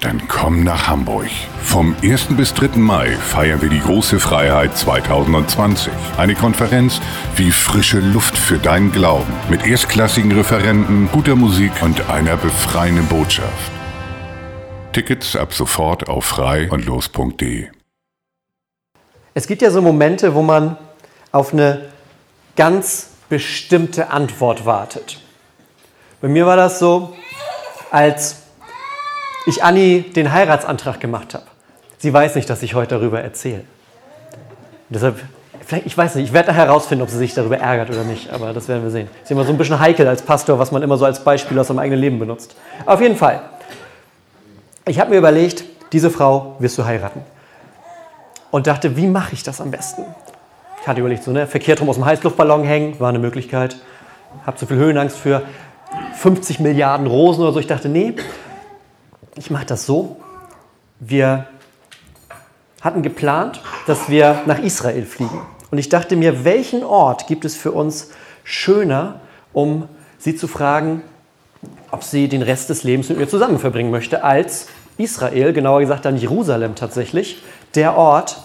Dann komm nach Hamburg. Vom 1. bis 3. Mai feiern wir die große Freiheit 2020. Eine Konferenz wie frische Luft für deinen Glauben. Mit erstklassigen Referenten, guter Musik und einer befreienden Botschaft. Tickets ab sofort auf frei und los.de. Es gibt ja so Momente, wo man auf eine ganz bestimmte Antwort wartet. Bei mir war das so, als ich Anni den Heiratsantrag gemacht habe. Sie weiß nicht, dass ich heute darüber erzähle. deshalb, vielleicht, ich weiß nicht, ich werde herausfinden, ob sie sich darüber ärgert oder nicht, aber das werden wir sehen. Ist immer so ein bisschen heikel als Pastor, was man immer so als Beispiel aus seinem eigenen Leben benutzt. Auf jeden Fall. Ich habe mir überlegt, diese Frau wirst du heiraten. Und dachte, wie mache ich das am besten? Ich hatte überlegt, so ne, verkehrt rum aus dem Heißluftballon hängen, war eine Möglichkeit. Habe zu viel Höhenangst für 50 Milliarden Rosen oder so. Ich dachte, nee, ich mache das so. Wir hatten geplant, dass wir nach Israel fliegen. Und ich dachte mir, welchen Ort gibt es für uns schöner, um sie zu fragen, ob sie den Rest des Lebens mit mir zusammen verbringen möchte, als Israel, genauer gesagt dann Jerusalem tatsächlich, der Ort,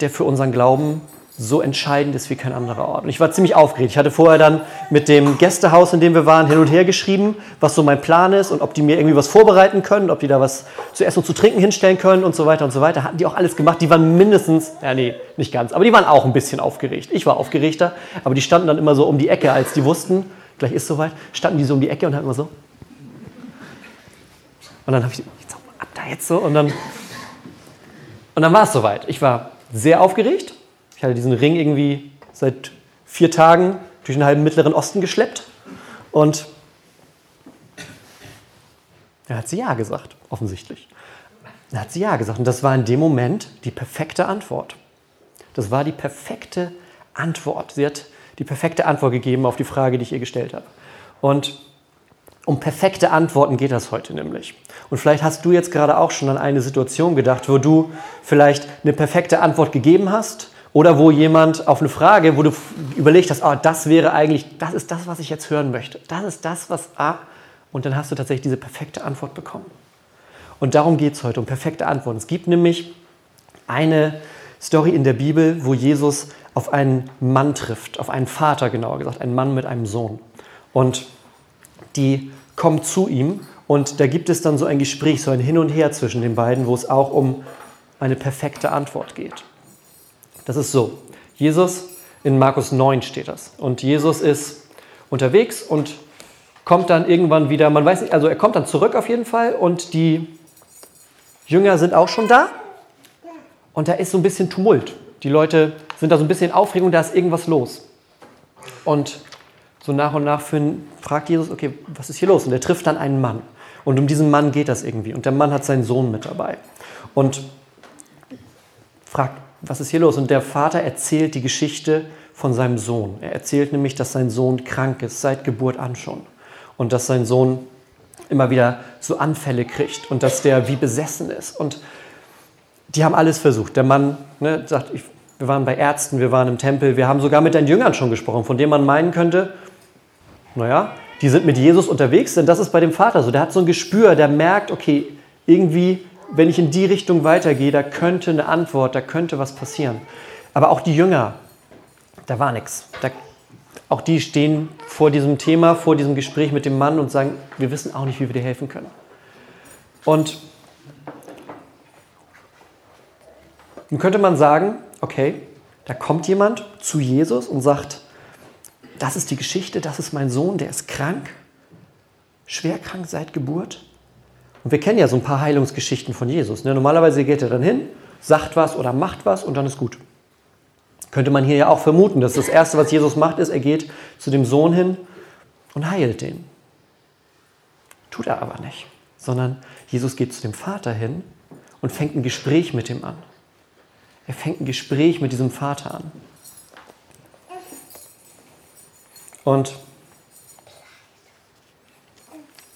der für unseren Glauben so entscheidend ist wie kein anderer Ort. Und ich war ziemlich aufgeregt. Ich hatte vorher dann mit dem Gästehaus, in dem wir waren, hin und her geschrieben, was so mein Plan ist und ob die mir irgendwie was vorbereiten können, ob die da was zu essen und zu trinken hinstellen können und so weiter und so weiter. Hatten die auch alles gemacht. Die waren mindestens, ja nee, nicht ganz, aber die waren auch ein bisschen aufgeregt. Ich war aufgeregter, aber die standen dann immer so um die Ecke, als die wussten, gleich ist soweit, standen die so um die Ecke und haben immer so. Und dann habe ich, jetzt ab da jetzt so und dann, und dann war es soweit. Ich war sehr aufgeregt ich hatte diesen Ring irgendwie seit vier Tagen durch den halben Mittleren Osten geschleppt und er hat sie ja gesagt, offensichtlich. Er hat sie ja gesagt und das war in dem Moment die perfekte Antwort. Das war die perfekte Antwort. Sie hat die perfekte Antwort gegeben auf die Frage, die ich ihr gestellt habe. Und um perfekte Antworten geht das heute nämlich. Und vielleicht hast du jetzt gerade auch schon an eine Situation gedacht, wo du vielleicht eine perfekte Antwort gegeben hast oder wo jemand auf eine Frage, wo du überlegt hast, oh, das wäre eigentlich, das ist das, was ich jetzt hören möchte. Das ist das, was ah, und dann hast du tatsächlich diese perfekte Antwort bekommen. Und darum geht es heute, um perfekte Antworten. Es gibt nämlich eine Story in der Bibel, wo Jesus auf einen Mann trifft, auf einen Vater genauer gesagt, einen Mann mit einem Sohn. Und die kommen zu ihm und da gibt es dann so ein Gespräch, so ein Hin und Her zwischen den beiden, wo es auch um eine perfekte Antwort geht. Das ist so. Jesus, in Markus 9 steht das. Und Jesus ist unterwegs und kommt dann irgendwann wieder, man weiß nicht, also er kommt dann zurück auf jeden Fall und die Jünger sind auch schon da. Und da ist so ein bisschen Tumult. Die Leute sind da so ein bisschen in Aufregung, da ist irgendwas los. Und so nach und nach fragt Jesus, okay, was ist hier los? Und er trifft dann einen Mann. Und um diesen Mann geht das irgendwie. Und der Mann hat seinen Sohn mit dabei. Und fragt, was ist hier los? Und der Vater erzählt die Geschichte von seinem Sohn. Er erzählt nämlich, dass sein Sohn krank ist, seit Geburt an schon. Und dass sein Sohn immer wieder so Anfälle kriegt und dass der wie besessen ist. Und die haben alles versucht. Der Mann ne, sagt, ich, wir waren bei Ärzten, wir waren im Tempel, wir haben sogar mit deinen Jüngern schon gesprochen, von denen man meinen könnte, naja, die sind mit Jesus unterwegs, denn das ist bei dem Vater so. Der hat so ein Gespür, der merkt, okay, irgendwie wenn ich in die Richtung weitergehe, da könnte eine Antwort, da könnte was passieren. Aber auch die Jünger, da war nichts. auch die stehen vor diesem Thema, vor diesem Gespräch mit dem Mann und sagen, wir wissen auch nicht, wie wir dir helfen können. Und nun könnte man sagen, okay, Da kommt jemand zu Jesus und sagt, das ist die Geschichte, das ist mein Sohn, der ist krank, schwer krank seit Geburt. Und wir kennen ja so ein paar Heilungsgeschichten von Jesus. Ne? Normalerweise geht er dann hin, sagt was oder macht was und dann ist gut. Könnte man hier ja auch vermuten, dass das Erste, was Jesus macht, ist, er geht zu dem Sohn hin und heilt den. Tut er aber nicht, sondern Jesus geht zu dem Vater hin und fängt ein Gespräch mit ihm an. Er fängt ein Gespräch mit diesem Vater an. Und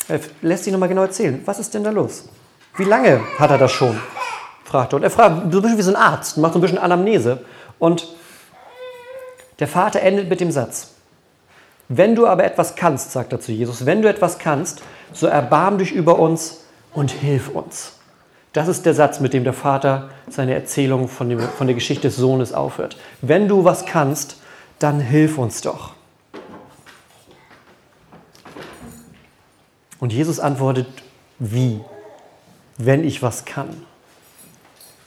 er lässt sich nochmal genau erzählen, was ist denn da los? Wie lange hat er das schon? fragt er. Und er fragt, so ein bisschen wie so ein Arzt, macht so ein bisschen Anamnese. Und der Vater endet mit dem Satz, wenn du aber etwas kannst, sagt er zu Jesus, wenn du etwas kannst, so erbarm dich über uns und hilf uns. Das ist der Satz, mit dem der Vater seine Erzählung von, dem, von der Geschichte des Sohnes aufhört. Wenn du was kannst, dann hilf uns doch. Und Jesus antwortet, wie? Wenn ich was kann.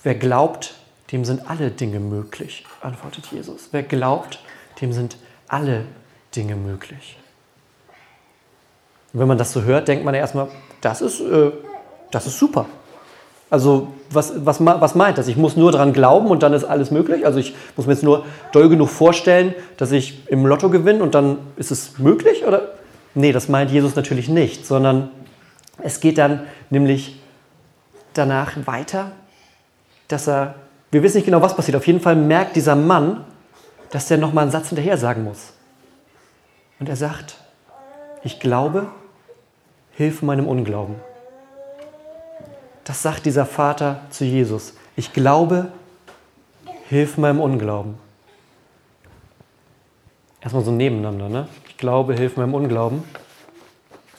Wer glaubt, dem sind alle Dinge möglich, antwortet Jesus. Wer glaubt, dem sind alle Dinge möglich. Und wenn man das so hört, denkt man erstmal, das ist, äh, das ist super. Also was, was, was meint das? Ich muss nur daran glauben und dann ist alles möglich? Also ich muss mir jetzt nur doll genug vorstellen, dass ich im Lotto gewinne und dann ist es möglich? Oder Nee, das meint Jesus natürlich nicht, sondern es geht dann nämlich danach weiter, dass er, wir wissen nicht genau, was passiert, auf jeden Fall merkt dieser Mann, dass er nochmal einen Satz hinterher sagen muss. Und er sagt, ich glaube, hilf meinem Unglauben. Das sagt dieser Vater zu Jesus. Ich glaube, hilf meinem Unglauben. Erstmal so nebeneinander, ne? Glaube, hilf meinem Unglauben.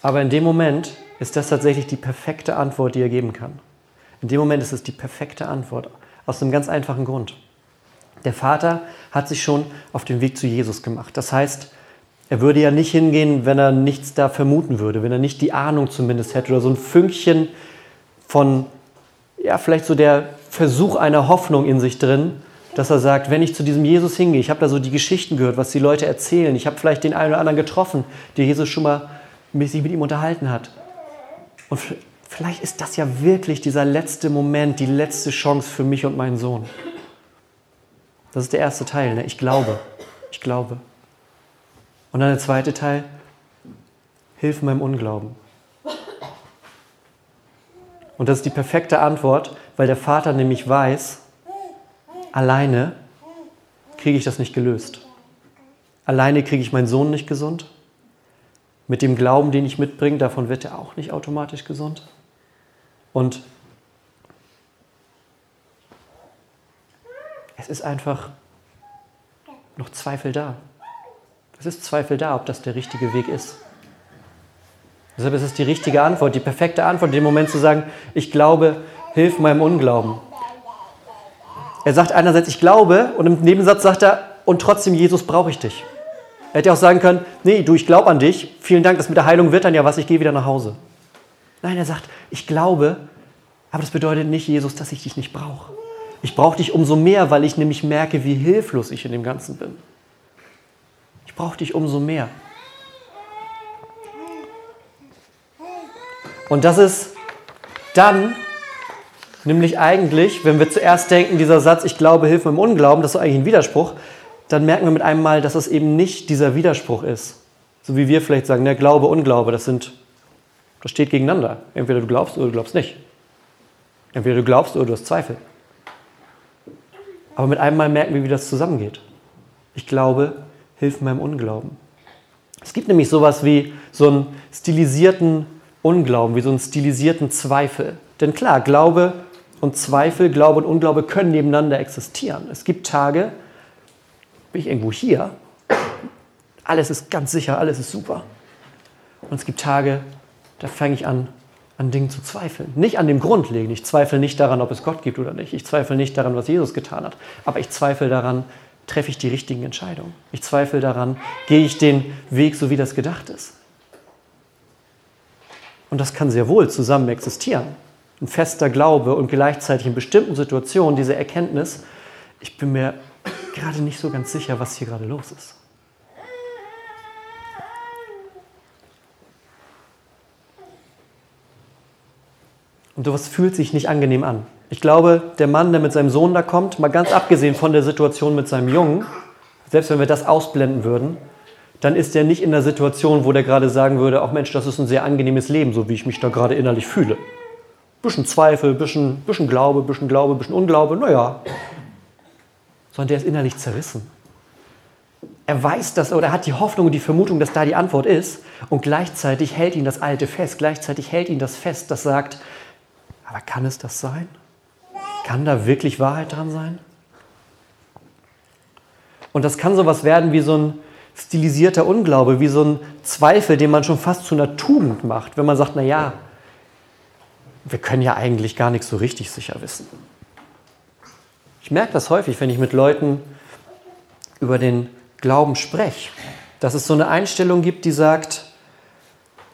Aber in dem Moment ist das tatsächlich die perfekte Antwort, die er geben kann. In dem Moment ist es die perfekte Antwort. Aus einem ganz einfachen Grund. Der Vater hat sich schon auf den Weg zu Jesus gemacht. Das heißt, er würde ja nicht hingehen, wenn er nichts da vermuten würde, wenn er nicht die Ahnung zumindest hätte oder so ein Fünkchen von, ja, vielleicht so der Versuch einer Hoffnung in sich drin, dass er sagt, wenn ich zu diesem Jesus hingehe, ich habe da so die Geschichten gehört, was die Leute erzählen, ich habe vielleicht den einen oder anderen getroffen, der Jesus schon mal sich mit ihm unterhalten hat. Und vielleicht ist das ja wirklich dieser letzte Moment, die letzte Chance für mich und meinen Sohn. Das ist der erste Teil. Ne? Ich glaube. Ich glaube. Und dann der zweite Teil. Hilf meinem Unglauben. Und das ist die perfekte Antwort, weil der Vater nämlich weiß, alleine kriege ich das nicht gelöst. Alleine kriege ich meinen Sohn nicht gesund. Mit dem Glauben, den ich mitbringe, davon wird er auch nicht automatisch gesund. Und es ist einfach noch Zweifel da. Es ist Zweifel da, ob das der richtige Weg ist. Deshalb ist es die richtige Antwort, die perfekte Antwort, in dem Moment zu sagen, ich glaube, hilf meinem Unglauben. Er sagt einerseits, ich glaube, und im Nebensatz sagt er, und trotzdem, Jesus, brauche ich dich. Er hätte auch sagen können, nee, du, ich glaube an dich, vielen Dank, das mit der Heilung wird dann ja was, ich gehe wieder nach Hause. Nein, er sagt, ich glaube, aber das bedeutet nicht, Jesus, dass ich dich nicht brauche. Ich brauche dich umso mehr, weil ich nämlich merke, wie hilflos ich in dem Ganzen bin. Ich brauche dich umso mehr. Und das ist dann Nämlich eigentlich, wenn wir zuerst denken, dieser Satz, ich glaube, hilf im Unglauben, das ist eigentlich ein Widerspruch, dann merken wir mit einem Mal, dass es eben nicht dieser Widerspruch ist. So wie wir vielleicht sagen, ne, Glaube, Unglaube, das sind, das steht gegeneinander. Entweder du glaubst oder du glaubst nicht. Entweder du glaubst oder du hast Zweifel. Aber mit einem Mal merken wir, wie das zusammengeht. Ich glaube, hilf meinem Unglauben. Es gibt nämlich sowas wie so einen stilisierten Unglauben, wie so einen stilisierten Zweifel. Denn klar, Glaube und Zweifel, Glaube und Unglaube können nebeneinander existieren. Es gibt Tage, bin ich irgendwo hier, alles ist ganz sicher, alles ist super. Und es gibt Tage, da fange ich an, an Dingen zu zweifeln. Nicht an dem Grundlegenden. Ich zweifle nicht daran, ob es Gott gibt oder nicht. Ich zweifle nicht daran, was Jesus getan hat. Aber ich zweifle daran, treffe ich die richtigen Entscheidungen. Ich zweifle daran, gehe ich den Weg, so wie das gedacht ist. Und das kann sehr wohl zusammen existieren ein fester Glaube und gleichzeitig in bestimmten Situationen diese Erkenntnis, ich bin mir gerade nicht so ganz sicher, was hier gerade los ist. Und sowas fühlt sich nicht angenehm an. Ich glaube, der Mann, der mit seinem Sohn da kommt, mal ganz abgesehen von der Situation mit seinem Jungen, selbst wenn wir das ausblenden würden, dann ist er nicht in der Situation, wo der gerade sagen würde, auch Mensch, das ist ein sehr angenehmes Leben, so wie ich mich da gerade innerlich fühle. Bisschen Zweifel, bisschen, bisschen Glaube, bisschen Glaube, bisschen Unglaube, naja. Sondern der ist innerlich zerrissen. Er weiß das oder er hat die Hoffnung und die Vermutung, dass da die Antwort ist und gleichzeitig hält ihn das Alte fest, gleichzeitig hält ihn das fest, das sagt, aber kann es das sein? Kann da wirklich Wahrheit dran sein? Und das kann sowas werden wie so ein stilisierter Unglaube, wie so ein Zweifel, den man schon fast zu einer Tugend macht, wenn man sagt, na ja, wir können ja eigentlich gar nichts so richtig sicher wissen. Ich merke das häufig, wenn ich mit Leuten über den Glauben spreche, dass es so eine Einstellung gibt, die sagt,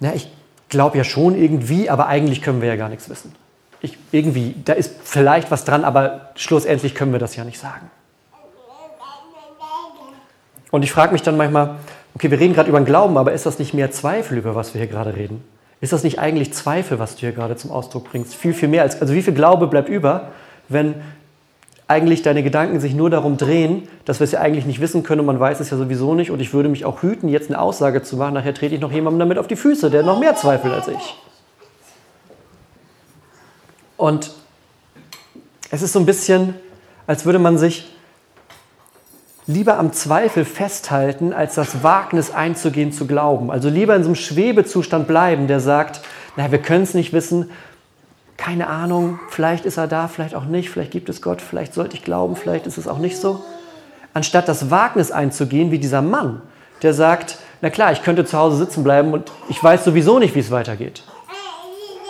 na, ich glaube ja schon irgendwie, aber eigentlich können wir ja gar nichts wissen. Ich, irgendwie, da ist vielleicht was dran, aber schlussendlich können wir das ja nicht sagen. Und ich frage mich dann manchmal, okay, wir reden gerade über den Glauben, aber ist das nicht mehr Zweifel, über was wir hier gerade reden? Ist das nicht eigentlich Zweifel, was du hier gerade zum Ausdruck bringst? Viel, viel mehr als, also wie viel Glaube bleibt über, wenn eigentlich deine Gedanken sich nur darum drehen, dass wir es ja eigentlich nicht wissen können und man weiß es ja sowieso nicht und ich würde mich auch hüten, jetzt eine Aussage zu machen, nachher trete ich noch jemandem damit auf die Füße, der noch mehr zweifelt als ich. Und es ist so ein bisschen, als würde man sich lieber am Zweifel festhalten, als das Wagnis einzugehen zu glauben. Also lieber in so einem Schwebezustand bleiben, der sagt, naja, wir können es nicht wissen, keine Ahnung, vielleicht ist er da, vielleicht auch nicht, vielleicht gibt es Gott, vielleicht sollte ich glauben, vielleicht ist es auch nicht so. Anstatt das Wagnis einzugehen, wie dieser Mann, der sagt, na klar, ich könnte zu Hause sitzen bleiben und ich weiß sowieso nicht, wie es weitergeht.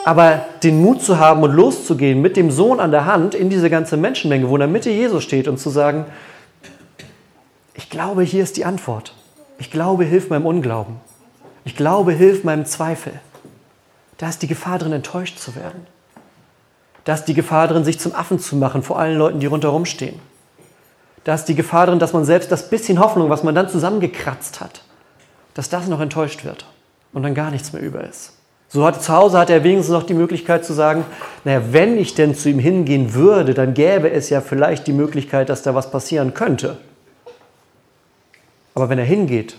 Aber den Mut zu haben und loszugehen mit dem Sohn an der Hand in diese ganze Menschenmenge, wo in der Mitte Jesus steht und zu sagen, glaube, hier ist die Antwort. Ich glaube, hilf meinem Unglauben. Ich glaube, hilf meinem Zweifel. Da ist die Gefahr drin, enttäuscht zu werden. Da ist die Gefahr drin, sich zum Affen zu machen vor allen Leuten, die rundherum stehen. Da ist die Gefahr drin, dass man selbst das bisschen Hoffnung, was man dann zusammengekratzt hat, dass das noch enttäuscht wird und dann gar nichts mehr über ist. So hat, zu Hause hat er wenigstens noch die Möglichkeit zu sagen, naja, wenn ich denn zu ihm hingehen würde, dann gäbe es ja vielleicht die Möglichkeit, dass da was passieren könnte. Aber wenn er hingeht,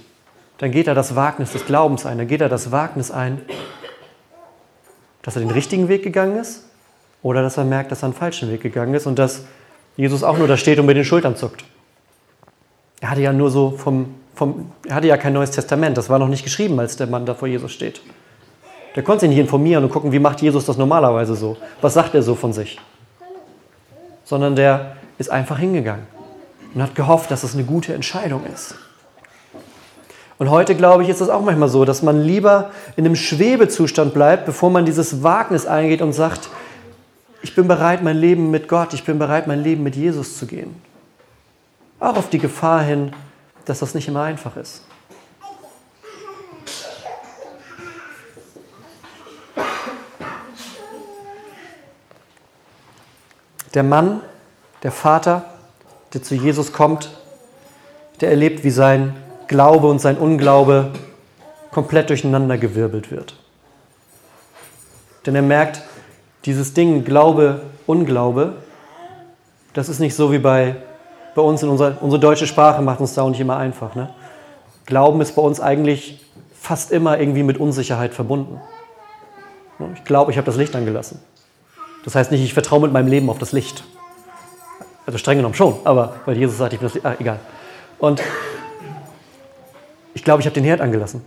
dann geht er das Wagnis des Glaubens ein, dann geht er das Wagnis ein, dass er den richtigen Weg gegangen ist oder dass er merkt, dass er einen falschen Weg gegangen ist und dass Jesus auch nur da steht und mit den Schultern zuckt. Er hatte ja nur so vom, vom, er hatte ja kein neues Testament, das war noch nicht geschrieben, als der Mann da vor Jesus steht. Der konnte sich nicht informieren und gucken, wie macht Jesus das normalerweise so? Was sagt er so von sich? Sondern der ist einfach hingegangen und hat gehofft, dass es eine gute Entscheidung ist. Und heute, glaube ich, ist es auch manchmal so, dass man lieber in einem Schwebezustand bleibt, bevor man dieses Wagnis eingeht und sagt, ich bin bereit, mein Leben mit Gott, ich bin bereit, mein Leben mit Jesus zu gehen. Auch auf die Gefahr hin, dass das nicht immer einfach ist. Der Mann, der Vater, der zu Jesus kommt, der erlebt, wie sein Glaube und sein Unglaube komplett durcheinandergewirbelt wird. Denn er merkt, dieses Ding Glaube, Unglaube, das ist nicht so wie bei, bei uns in unserer unsere deutsche Sprache macht uns da auch nicht immer einfach. Ne? Glauben ist bei uns eigentlich fast immer irgendwie mit Unsicherheit verbunden. Ich glaube, ich habe das Licht angelassen. Das heißt nicht, ich vertraue mit meinem Leben auf das Licht. Also streng genommen schon, aber weil Jesus sagt, ich bin das Licht. Ah, egal. Und ich glaube, ich habe den Herd angelassen.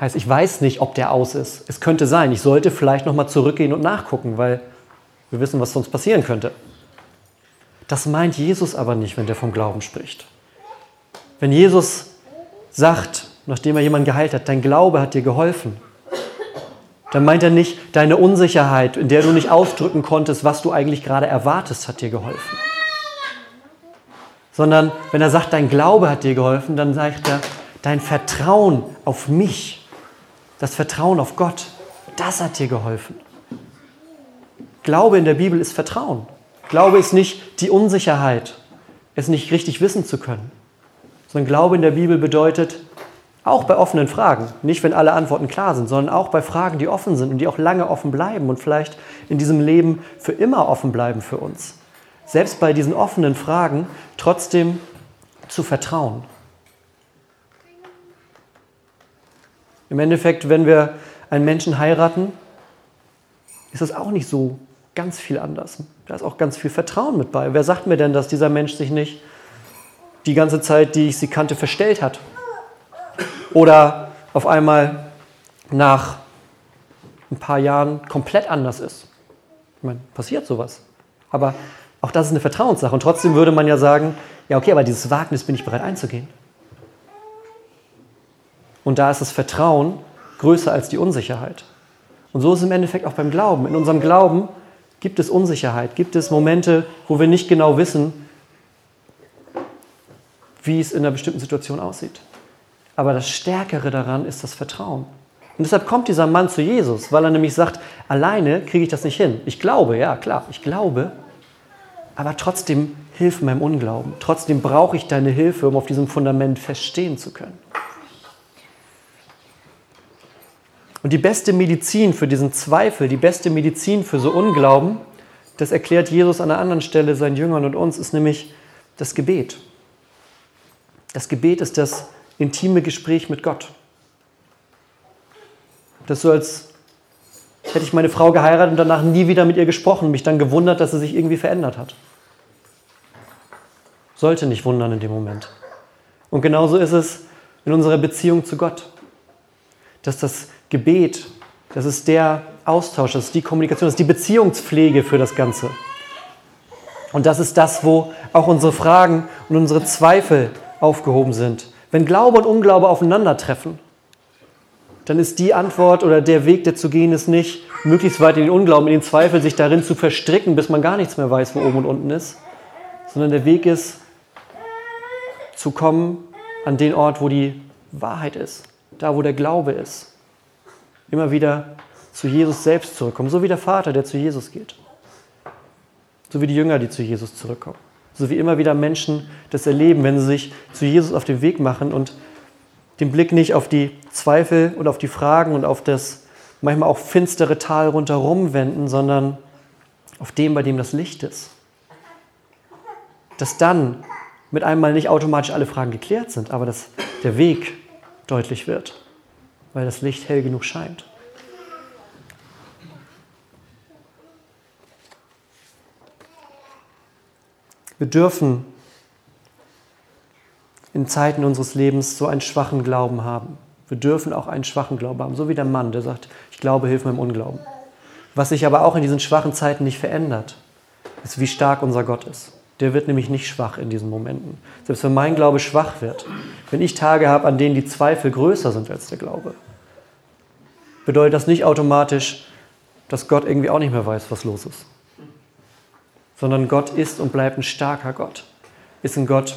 Heißt, ich weiß nicht, ob der aus ist. Es könnte sein. Ich sollte vielleicht nochmal zurückgehen und nachgucken, weil wir wissen, was sonst passieren könnte. Das meint Jesus aber nicht, wenn der vom Glauben spricht. Wenn Jesus sagt, nachdem er jemanden geheilt hat, dein Glaube hat dir geholfen, dann meint er nicht, deine Unsicherheit, in der du nicht ausdrücken konntest, was du eigentlich gerade erwartest, hat dir geholfen sondern wenn er sagt, dein Glaube hat dir geholfen, dann sagt er, dein Vertrauen auf mich, das Vertrauen auf Gott, das hat dir geholfen. Glaube in der Bibel ist Vertrauen. Glaube ist nicht die Unsicherheit. es nicht richtig wissen zu können. Sondern Glaube in der Bibel bedeutet, auch bei offenen Fragen, nicht wenn alle Antworten klar sind, sondern auch bei Fragen, die offen sind und die auch lange offen bleiben und vielleicht in diesem Leben für immer offen bleiben für uns. Selbst bei diesen offenen Fragen trotzdem zu vertrauen. Im Endeffekt, wenn wir einen Menschen heiraten, ist das auch nicht so ganz viel anders. Da ist auch ganz viel Vertrauen mit bei. Wer sagt mir denn, dass dieser Mensch sich nicht die ganze Zeit, die ich sie kannte, verstellt hat? Oder auf einmal nach ein paar Jahren komplett anders ist? Ich meine, passiert sowas. Aber auch das ist eine Vertrauenssache. Und trotzdem würde man ja sagen, ja okay, aber dieses Wagnis bin ich bereit einzugehen. Und da ist das Vertrauen größer als die Unsicherheit. Und so ist es im Endeffekt auch beim Glauben. In unserem Glauben gibt es Unsicherheit, gibt es Momente, wo wir nicht genau wissen, wie es in einer bestimmten Situation aussieht. Aber das Stärkere daran ist das Vertrauen. Und deshalb kommt dieser Mann zu Jesus, weil er nämlich sagt, alleine kriege ich das nicht hin. Ich glaube, ja klar, ich glaube, aber trotzdem hilf meinem Unglauben. Trotzdem brauche ich deine Hilfe, um auf diesem Fundament feststehen zu können. Und die beste Medizin für diesen Zweifel, die beste Medizin für so Unglauben, das erklärt Jesus an einer anderen Stelle seinen Jüngern und uns, ist nämlich das Gebet. Das Gebet ist das intime Gespräch mit Gott. Das ist so, als hätte ich meine Frau geheiratet und danach nie wieder mit ihr gesprochen mich dann gewundert, dass sie sich irgendwie verändert hat. Sollte nicht wundern in dem Moment. Und genauso ist es in unserer Beziehung zu Gott. Dass das Gebet, das ist der Austausch, das ist die Kommunikation, das ist die Beziehungspflege für das Ganze. Und das ist das, wo auch unsere Fragen und unsere Zweifel aufgehoben sind. Wenn Glaube und Unglaube aufeinandertreffen, dann ist die Antwort oder der Weg, der zu gehen ist, nicht möglichst weit in den Unglauben, in den Zweifel, sich darin zu verstricken, bis man gar nichts mehr weiß, wo oben und unten ist, sondern der Weg ist, zu kommen an den Ort, wo die Wahrheit ist, da, wo der Glaube ist immer wieder zu Jesus selbst zurückkommen, so wie der Vater, der zu Jesus geht. So wie die Jünger, die zu Jesus zurückkommen. So wie immer wieder Menschen das erleben, wenn sie sich zu Jesus auf den Weg machen und den Blick nicht auf die Zweifel und auf die Fragen und auf das manchmal auch finstere Tal rundherum wenden, sondern auf dem, bei dem das Licht ist. Dass dann mit einmal nicht automatisch alle Fragen geklärt sind, aber dass der Weg deutlich wird weil das Licht hell genug scheint. Wir dürfen in Zeiten unseres Lebens so einen schwachen Glauben haben. Wir dürfen auch einen schwachen Glauben haben, so wie der Mann, der sagt, ich glaube, hilf meinem Unglauben. Was sich aber auch in diesen schwachen Zeiten nicht verändert, ist, wie stark unser Gott ist. Der wird nämlich nicht schwach in diesen Momenten. Selbst wenn mein Glaube schwach wird, wenn ich Tage habe, an denen die Zweifel größer sind als der Glaube, bedeutet das nicht automatisch, dass Gott irgendwie auch nicht mehr weiß, was los ist. Sondern Gott ist und bleibt ein starker Gott. Ist ein Gott,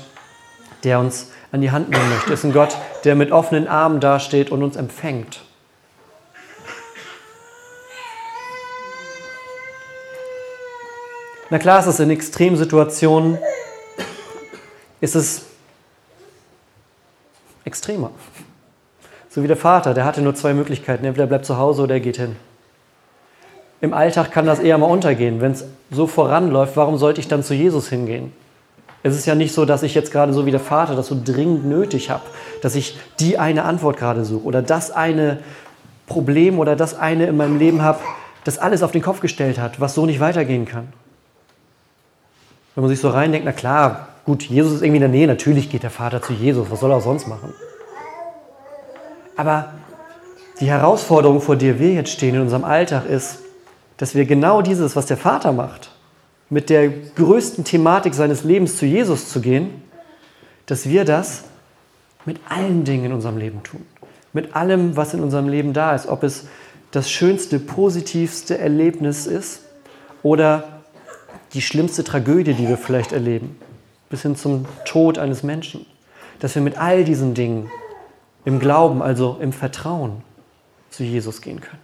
der uns an die Hand nehmen möchte. Ist ein Gott, der mit offenen Armen dasteht und uns empfängt. Na klar ist es in Extremsituationen, ist es extremer. So wie der Vater, der hatte nur zwei Möglichkeiten. Entweder er bleibt zu Hause oder er geht hin. Im Alltag kann das eher mal untergehen. Wenn es so voranläuft, warum sollte ich dann zu Jesus hingehen? Es ist ja nicht so, dass ich jetzt gerade so wie der Vater das so dringend nötig habe, dass ich die eine Antwort gerade suche oder das eine Problem oder das eine in meinem Leben habe, das alles auf den Kopf gestellt hat, was so nicht weitergehen kann. Wenn man sich so reindenkt, na klar, gut, Jesus ist irgendwie in der Nähe, natürlich geht der Vater zu Jesus, was soll er auch sonst machen? Aber die Herausforderung, vor der wir jetzt stehen in unserem Alltag, ist, dass wir genau dieses, was der Vater macht, mit der größten Thematik seines Lebens zu Jesus zu gehen, dass wir das mit allen Dingen in unserem Leben tun. Mit allem, was in unserem Leben da ist. Ob es das schönste, positivste Erlebnis ist oder die schlimmste Tragödie, die wir vielleicht erleben, bis hin zum Tod eines Menschen, dass wir mit all diesen Dingen im Glauben, also im Vertrauen zu Jesus gehen können.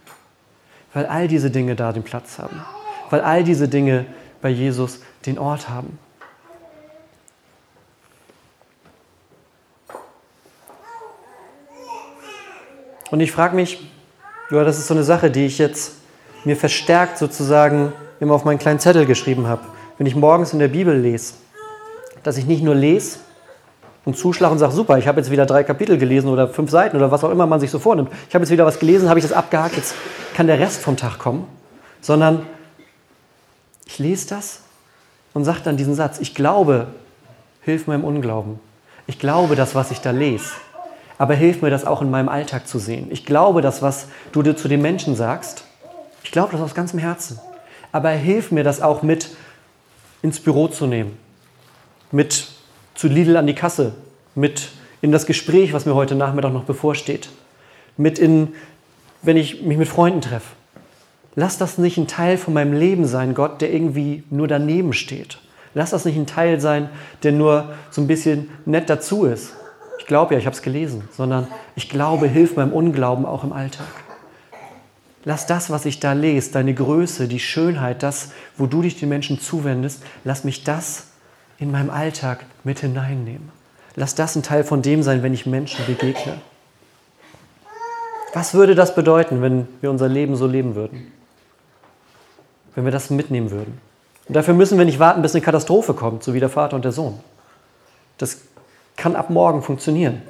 Weil all diese Dinge da den Platz haben. Weil all diese Dinge bei Jesus den Ort haben. Und ich frage mich, ja, das ist so eine Sache, die ich jetzt mir verstärkt sozusagen immer auf meinen kleinen Zettel geschrieben habe. Wenn ich morgens in der Bibel lese, dass ich nicht nur lese und zuschlage und sage, super, ich habe jetzt wieder drei Kapitel gelesen oder fünf Seiten oder was auch immer man sich so vornimmt. Ich habe jetzt wieder was gelesen, habe ich das abgehakt, jetzt kann der Rest vom Tag kommen. Sondern ich lese das und sage dann diesen Satz, ich glaube, hilf mir im Unglauben. Ich glaube das, was ich da lese. Aber hilf mir das auch in meinem Alltag zu sehen. Ich glaube das, was du dir zu den Menschen sagst. Ich glaube das aus ganzem Herzen. Aber hilf mir das auch mit ins Büro zu nehmen. Mit zu Lidl an die Kasse. Mit in das Gespräch, was mir heute Nachmittag noch bevorsteht. Mit in, wenn ich mich mit Freunden treffe. Lass das nicht ein Teil von meinem Leben sein, Gott, der irgendwie nur daneben steht. Lass das nicht ein Teil sein, der nur so ein bisschen nett dazu ist. Ich glaube ja, ich habe es gelesen, sondern ich glaube, hilf meinem Unglauben auch im Alltag. Lass das, was ich da lese, deine Größe, die Schönheit, das, wo du dich den Menschen zuwendest, lass mich das in meinem Alltag mit hineinnehmen. Lass das ein Teil von dem sein, wenn ich Menschen begegne. Was würde das bedeuten, wenn wir unser Leben so leben würden? Wenn wir das mitnehmen würden? Und dafür müssen wir nicht warten, bis eine Katastrophe kommt, so wie der Vater und der Sohn. Das kann ab morgen funktionieren.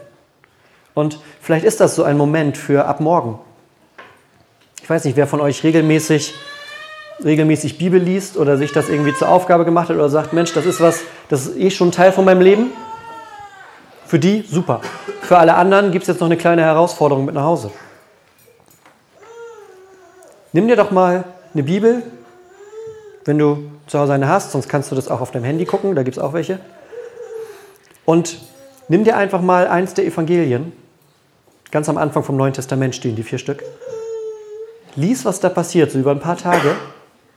Und vielleicht ist das so ein Moment für ab morgen. Ich weiß nicht, wer von euch regelmäßig, regelmäßig Bibel liest oder sich das irgendwie zur Aufgabe gemacht hat oder sagt, Mensch, das ist was, das ist eh schon Teil von meinem Leben. Für die super. Für alle anderen gibt es jetzt noch eine kleine Herausforderung mit nach Hause. Nimm dir doch mal eine Bibel, wenn du zu Hause eine hast, sonst kannst du das auch auf deinem Handy gucken, da gibt es auch welche. Und nimm dir einfach mal eins der Evangelien, ganz am Anfang vom Neuen Testament stehen die vier Stück. Lies, was da passiert, so über ein paar Tage,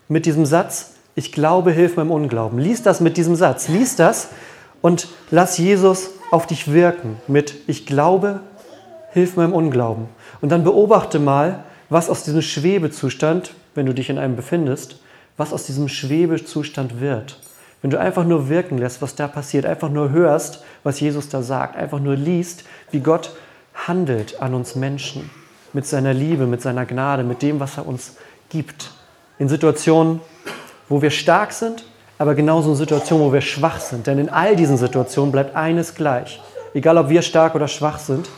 mit diesem Satz, ich glaube, hilf meinem Unglauben. Lies das mit diesem Satz, lies das und lass Jesus auf dich wirken mit, ich glaube, hilf meinem Unglauben. Und dann beobachte mal, was aus diesem Schwebezustand, wenn du dich in einem befindest, was aus diesem Schwebezustand wird. Wenn du einfach nur wirken lässt, was da passiert, einfach nur hörst, was Jesus da sagt, einfach nur liest, wie Gott handelt an uns Menschen mit seiner Liebe, mit seiner Gnade, mit dem, was er uns gibt. In Situationen, wo wir stark sind, aber genauso in Situationen, wo wir schwach sind. Denn in all diesen Situationen bleibt eines gleich. Egal, ob wir stark oder schwach sind,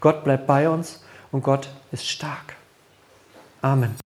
Gott bleibt bei uns und Gott ist stark. Amen.